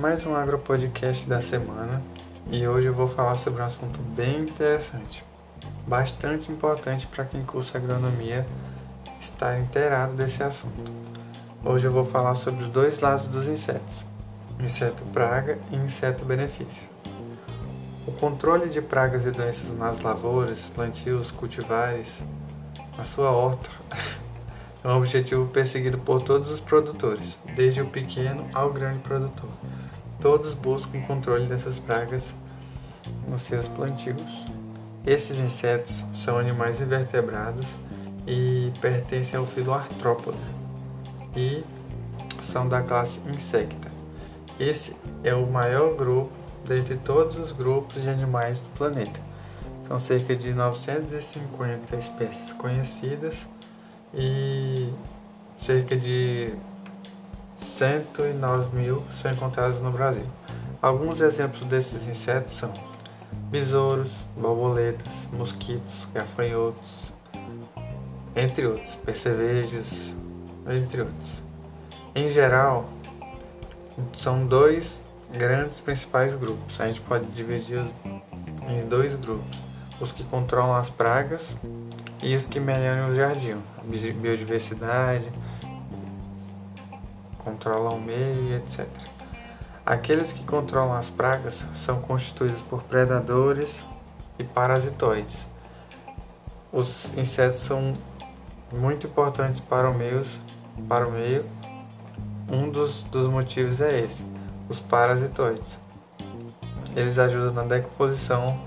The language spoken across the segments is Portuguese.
mais um agropodcast da semana e hoje eu vou falar sobre um assunto bem interessante, bastante importante para quem cursa agronomia estar inteirado desse assunto. Hoje eu vou falar sobre os dois lados dos insetos, inseto praga e inseto benefício. O controle de pragas e doenças nas lavouras, plantios, cultivares, na sua horta É um objetivo perseguido por todos os produtores, desde o pequeno ao grande produtor. Todos buscam o controle dessas pragas nos seus plantios. Esses insetos são animais invertebrados e pertencem ao filo artrópoda e são da classe insecta. Esse é o maior grupo dentre todos os grupos de animais do planeta. São cerca de 950 espécies conhecidas e cerca de 109 mil são encontrados no Brasil. Alguns exemplos desses insetos são besouros, borboletas, mosquitos, gafanhotos, entre outros, percevejos, entre outros. Em geral, são dois grandes principais grupos. A gente pode dividir em dois grupos: os que controlam as pragas e os que melhoram o jardim, biodiversidade, controlam o meio etc. Aqueles que controlam as pragas são constituídos por predadores e parasitoides. Os insetos são muito importantes para o meio, para o meio. Um dos, dos motivos é esse, os parasitoides. Eles ajudam na decomposição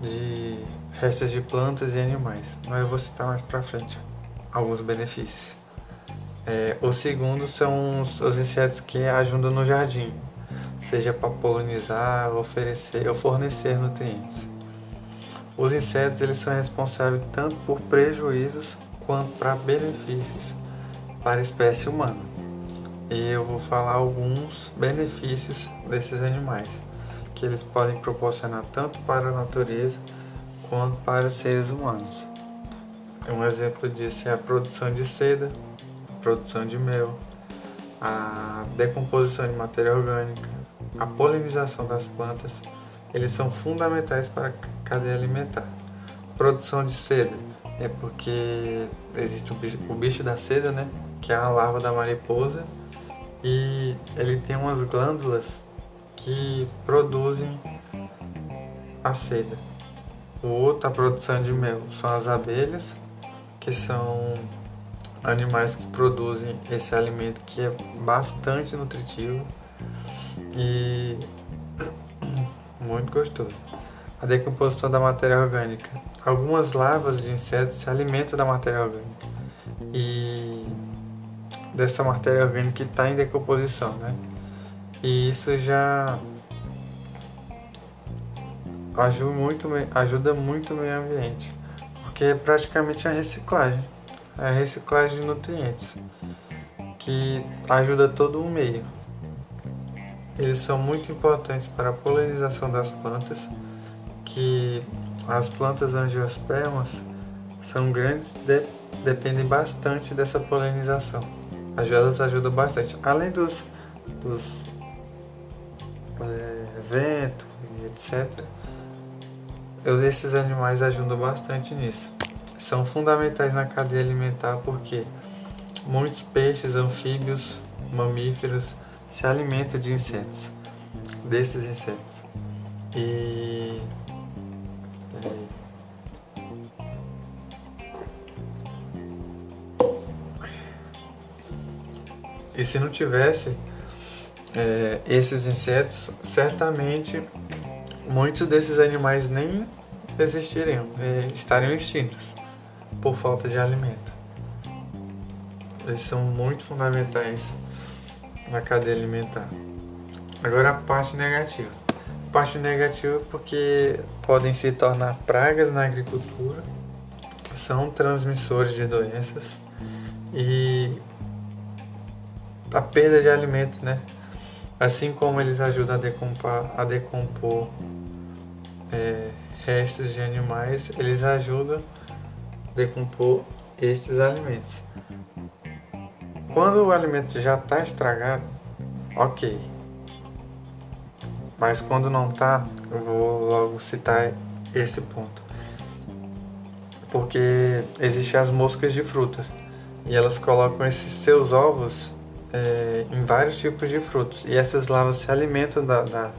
de restos de plantas e animais. Mas eu vou citar mais para frente alguns benefícios. É, o segundo são os, os, insetos que ajudam no jardim, seja para polinizar, oferecer ou fornecer nutrientes. Os insetos eles são responsáveis tanto por prejuízos quanto para benefícios para a espécie humana. E eu vou falar alguns benefícios desses animais que eles podem proporcionar tanto para a natureza quanto para os seres humanos. Um exemplo disso é a produção de seda, produção de mel, a decomposição de matéria orgânica, a polinização das plantas. Eles são fundamentais para a cadeia alimentar. Produção de seda é porque existe o bicho, o bicho da seda, né, que é a larva da mariposa, e ele tem umas glândulas que produzem a seda. O outro, a produção de mel, são as abelhas, que são animais que produzem esse alimento que é bastante nutritivo e muito gostoso. A decomposição da matéria orgânica. Algumas larvas de insetos se alimentam da matéria orgânica e dessa matéria orgânica que está em decomposição, né? E isso já ajuda muito, ajuda muito o meio ambiente, porque é praticamente a reciclagem, a reciclagem de nutrientes, que ajuda todo o meio. Eles são muito importantes para a polinização das plantas, que as plantas angiospermas são grandes, de, dependem bastante dessa polinização. Elas ajudam bastante, além dos, dos é, vento e etc esses animais ajudam bastante nisso. São fundamentais na cadeia alimentar porque muitos peixes, anfíbios, mamíferos se alimentam de insetos, desses insetos. E E se não tivesse é, esses insetos, certamente muitos desses animais nem existiriam, é, estariam extintos por falta de alimento. Eles são muito fundamentais na cadeia alimentar. Agora a parte negativa. Parte negativa porque podem se tornar pragas na agricultura, são transmissores de doenças e a perda de alimento, né? Assim como eles ajudam a decompor, a decompor é, restos de animais, eles ajudam decompor estes alimentos. Quando o alimento já está estragado, ok. mas quando não tá, eu vou logo citar esse ponto. Porque existem as moscas de frutas e elas colocam esses seus ovos é, em vários tipos de frutos e essas larvas se alimentam da, da,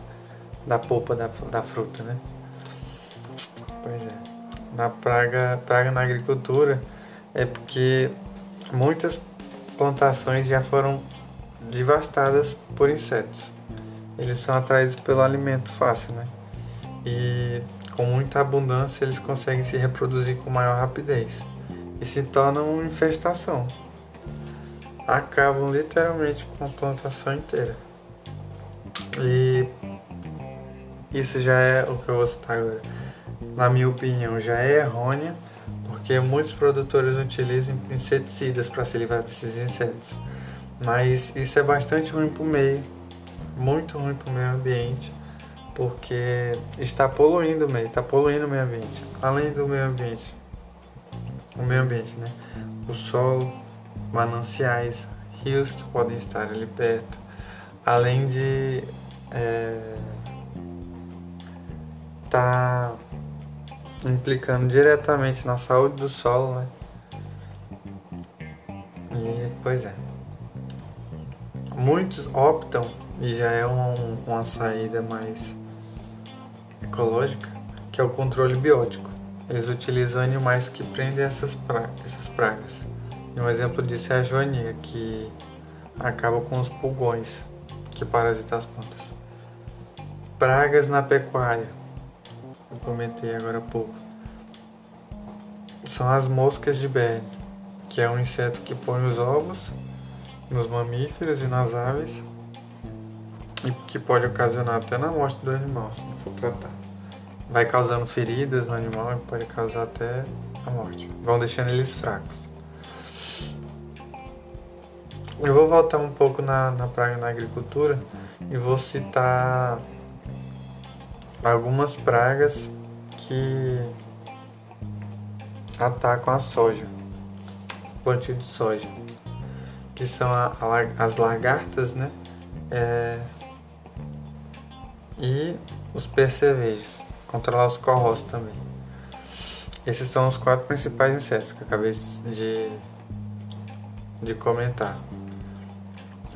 da polpa da, da fruta, né? Na praga, praga na agricultura é porque muitas plantações já foram devastadas por insetos. Eles são atraídos pelo alimento fácil, né? E com muita abundância eles conseguem se reproduzir com maior rapidez e se tornam uma infestação. Acabam literalmente com a plantação inteira. E isso já é o que eu vou citar agora. Na minha opinião, já é errônea, porque muitos produtores utilizam inseticidas para se livrar desses insetos. Mas isso é bastante ruim para o meio, muito ruim para o meio ambiente, porque está poluindo o meio, está poluindo o meio ambiente. Além do meio ambiente, o meio ambiente, né? O solo, mananciais, rios que podem estar ali perto, além de é, tá implicando diretamente na saúde do solo, né? E pois é. Muitos optam, e já é um, uma saída mais ecológica, que é o controle biótico. Eles utilizam animais que prendem essas, pra essas pragas. E um exemplo disso é a joaninha, que acaba com os pulgões que parasitam as plantas. Pragas na pecuária. Comentei agora há pouco. São as moscas de Berne, que é um inseto que põe os ovos nos mamíferos e nas aves e que pode ocasionar até na morte do animal, se não for tratado vai causando feridas no animal e pode causar até a morte. Vão deixando eles fracos. Eu vou voltar um pouco na, na praga na agricultura e vou citar algumas pragas que atacam a soja, plantio de soja, que são a, a, as lagartas, né? É, e os percevejos controlar os corros também. Esses são os quatro principais insetos que eu acabei de, de comentar.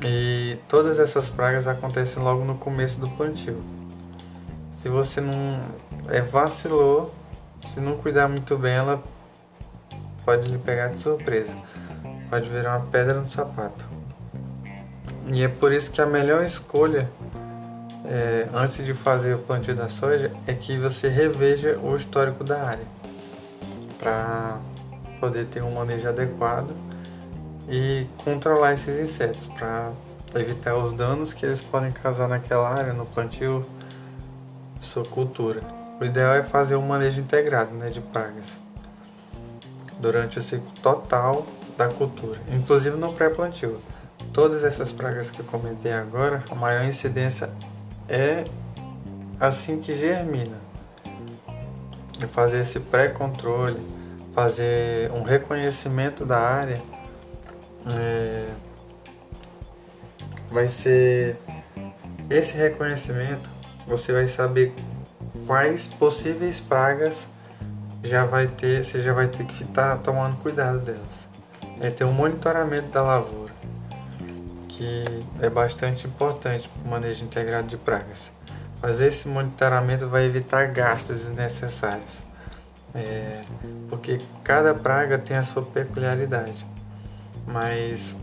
E todas essas pragas acontecem logo no começo do plantio. Se você não é, vacilou, se não cuidar muito bem, ela pode lhe pegar de surpresa. Pode virar uma pedra no sapato. E é por isso que a melhor escolha é, antes de fazer o plantio da soja é que você reveja o histórico da área para poder ter um manejo adequado e controlar esses insetos para evitar os danos que eles podem causar naquela área no plantio sua cultura. O ideal é fazer um manejo integrado né, de pragas durante o ciclo total da cultura, inclusive no pré-plantio. Todas essas pragas que eu comentei agora, a maior incidência é assim que germina. E fazer esse pré-controle, fazer um reconhecimento da área, é, vai ser esse reconhecimento. Você vai saber quais possíveis pragas já vai ter, você já vai ter que estar tomando cuidado delas. É ter um monitoramento da lavoura que é bastante importante para o manejo integrado de pragas. Fazer esse monitoramento vai evitar gastos desnecessários, é, porque cada praga tem a sua peculiaridade. Mas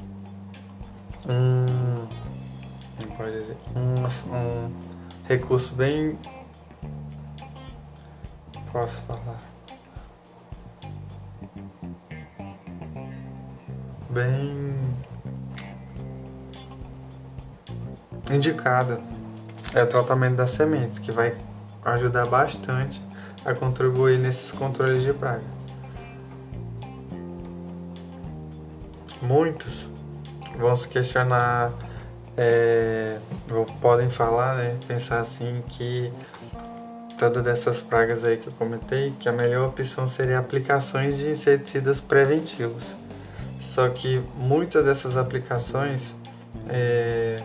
um, pode dizer, um, um recurso bem posso falar bem indicada é o tratamento das sementes, que vai ajudar bastante a contribuir nesses controles de praga. Muitos vão se questionar, é, podem falar, né, pensar assim que todas dessas pragas aí que eu comentei, que a melhor opção seria aplicações de inseticidas preventivos. Só que muitas dessas aplicações é,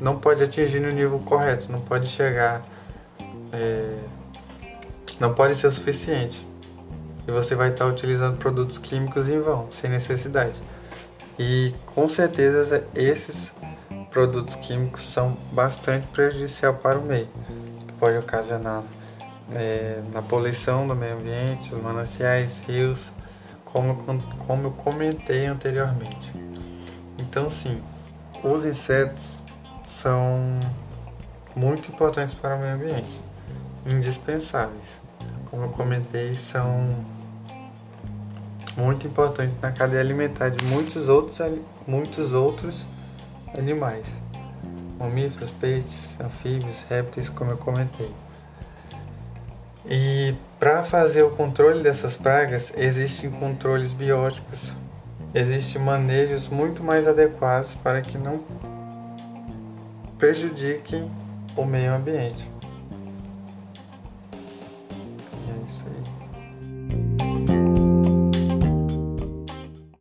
não pode atingir no nível correto, não pode chegar, é, não pode ser o suficiente. E você vai estar utilizando produtos químicos em vão, sem necessidade. E com certeza esses produtos químicos são bastante prejudicial para o meio, que pode ocasionar é, na poluição do meio ambiente, os mananciais, rios, como, como eu comentei anteriormente. Então sim, os insetos são muito importantes para o meio ambiente, indispensáveis. Como eu comentei, são muito importantes na cadeia alimentar de muitos outros, muitos outros animais, mamíferos, peixes, anfíbios, répteis, como eu comentei. E para fazer o controle dessas pragas, existem controles bióticos, existem manejos muito mais adequados para que não prejudiquem o meio ambiente.